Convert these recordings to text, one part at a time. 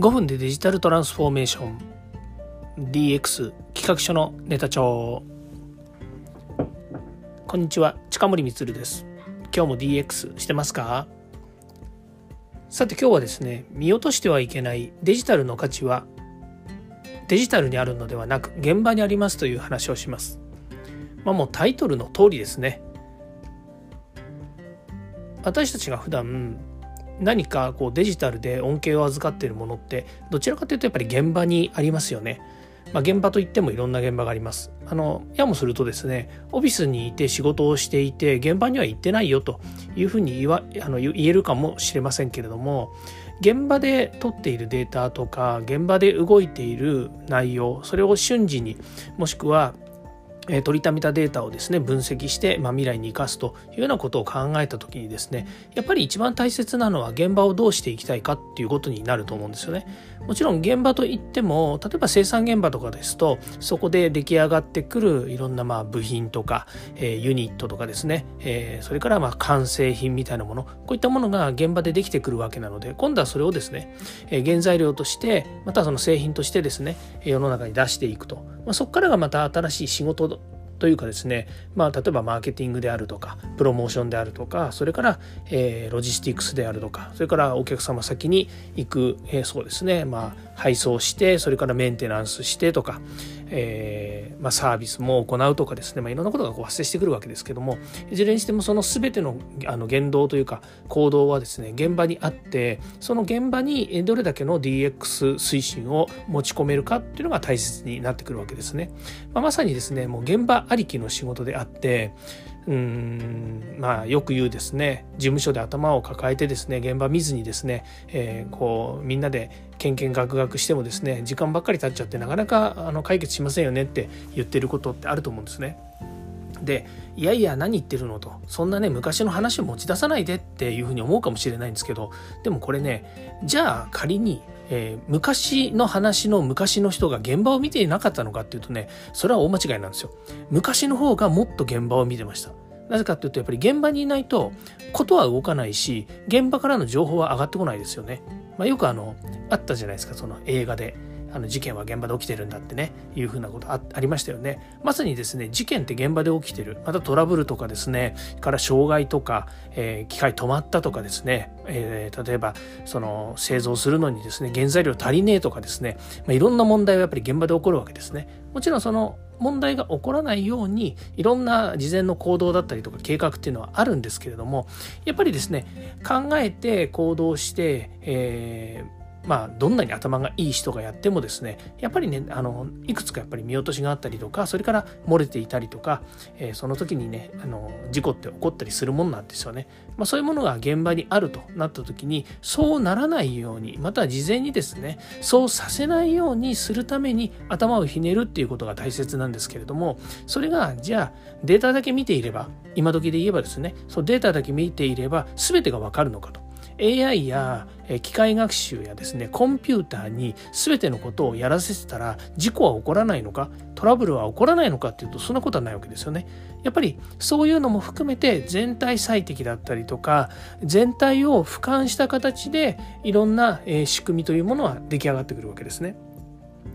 5分でデジタルトランスフォーメーション。DX 企画書のネタ帳。こんにちは近森光です。今日も DX してますか？さて今日はですね見落としてはいけないデジタルの価値はデジタルにあるのではなく現場にありますという話をします。まあもうタイトルの通りですね。私たちが普段何かこうデジタルで恩恵を預かっているものってどちらかというとやっぱり現場にありますよね。まあ、現場といってもいろんな現場があります。あのやもするとですねオフィスにいて仕事をしていて現場には行ってないよというふうに言わあの言えるかもしれませんけれども現場で取っているデータとか現場で動いている内容それを瞬時にもしくはえ取りためたデータをですね分析して、まあ、未来に生かすというようなことを考えた時にですねやっぱり一番大切なのは現場をどうしていきたいかっていうことになると思うんですよね。もちろん現場といっても例えば生産現場とかですとそこで出来上がってくるいろんなまあ部品とか、え、ユニットとかですね、え、それからまあ完成品みたいなものこういったものが現場でできてくるわけなので今度はそれをですね、え、原材料としてまたその製品としてですね世の中に出していくと、まあ、そこからがまた新しい仕事というかですね、まあ、例えばマーケティングであるとかプロモーションであるとかそれから、えー、ロジスティックスであるとかそれからお客様先に行く、えー、そうですね、まあ、配送してそれからメンテナンスしてとか、えー、まあ、サービスも行うとかですね、まあ、いろんなことがこう発生してくるわけですけどもいずれにしてもその全てのあの言動というか行動はですね現場にあってその現場にどれだけの DX 推進を持ち込めるかっていうのが大切になってくるわけですね。まあ、まさにですねもう現場ありきの仕事であってうんまあよく言うですね事務所で頭を抱えてですね現場見ずにですね、えー、こうみんなでけんけんがくがくしてもですね時間ばっかり経っちゃってなかなかあの解決しませんよねって言ってることってあると思うんですね。でいやいや何言ってるのとそんなね昔の話を持ち出さないでっていうふうに思うかもしれないんですけどでもこれねじゃあ仮に、えー、昔の話の昔の人が現場を見ていなかったのかっていうとねそれは大間違いなんですよ。昔の方がもっと現場を見てました。なぜかっていうとやっぱり現場にいないとことは動かないし現場からの情報は上がってこないですよね、まあ、よくあのあったじゃないですかその映画で。あの事件は現場で起きてるんだってねいうふうなことありましたよね。まさにですね事件って現場で起きてる。またトラブルとかですねから障害とか、えー、機械止まったとかですね、えー、例えばその製造するのにですね原材料足りねえとかですね、まあ、いろんな問題はやっぱり現場で起こるわけですね。もちろんその問題が起こらないようにいろんな事前の行動だったりとか計画っていうのはあるんですけれどもやっぱりですね考えて行動して、えーまあ、どんなに頭がいい人がやってもですねやっぱりねあのいくつかやっぱり見落としがあったりとかそれから漏れていたりとか、えー、その時にねあの事故って起こったりするもんなんですよね、まあ、そういうものが現場にあるとなった時にそうならないようにまたは事前にですねそうさせないようにするために頭をひねるっていうことが大切なんですけれどもそれがじゃあデータだけ見ていれば今時で言えばですねそうデータだけ見ていれば全てがわかるのかと。AI や機械学習やですねコンピューターに全てのことをやらせてたら事故は起こらないのかトラブルは起こらないのかっていうとそんなことはないわけですよね。やっぱりそういうのも含めて全体最適だったりとか全体を俯瞰した形でいろんな仕組みというものは出来上がってくるわけですね。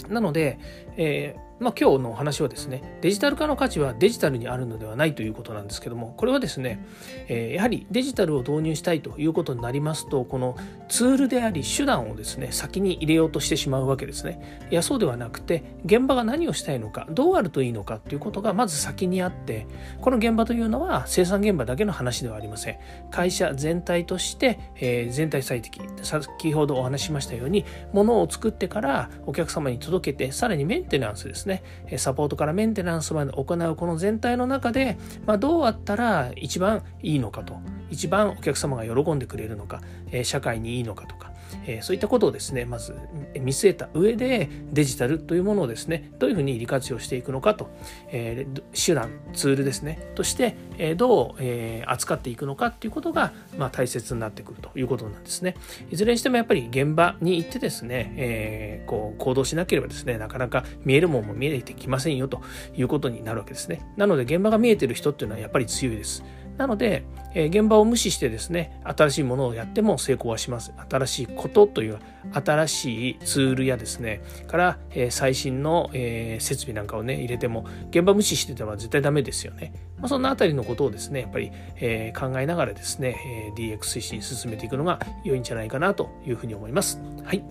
なので、えーまあ、今日のお話はですねデジタル化の価値はデジタルにあるのではないということなんですけどもこれはですね、えー、やはりデジタルを導入したいということになりますとこのツールであり手段をですね先に入れようとしてしまうわけですね。いやそうではなくて現場が何をしたいのかどうあるといいのかということがまず先にあってこの現場というのは生産現場だけの話ではありません。会社全体として、えー、全体最適先ほどお話しましたようにものを作ってからお客様に届けてさらにメンテナンスですねサポートからメンテナンスまで行うこの全体の中で、まあ、どうあったら一番いいのかと一番お客様が喜んでくれるのか社会にいいのかとかえそういったことをですねまず見据えた上でデジタルというものをですねどういうふうに利活用していくのかと、え手段ツールですねとして、えどう、え扱っていくのかっていうことが、まあ、大切になってくるということなんですね。いずれにしてもやっぱり現場に行ってですね、えこう行動しなければですねなかなか見えるものも見えてきませんよということになるわけですね。なので現場が見えてる人っていうのはやっぱり強いです。なので、え現場を無視してですね新しいものをやっても成功はします。新しいことという新しいツールやですねから、え最新の、え設備なんかをね入れても現場無視してては絶対ダメですよね、まあ、そんなあたりのことをですねやっぱり、え考えながらですね、え DX 推進進めていくのが良いんじゃないかなというふうに思います。はい。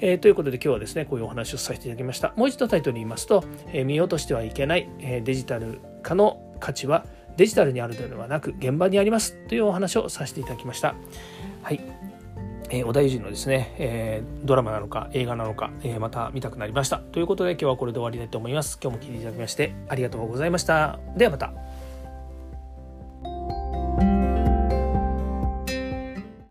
えー、ということで今日はですねこういうお話をさせていただきました。もう一度タイトル言いますと、えー、見落としてはいけない、えー、デジタル化の価値はデジタルにあるのではなく現場にありますというお話をさせていただきました。はい。えー、小田裕二のですね、えー、ドラマなのか映画なのか、えー、また見たくなりました。ということで今日はこれで終わりたいと思います。今日も聞いていただきましてありがとうございました。ではまた。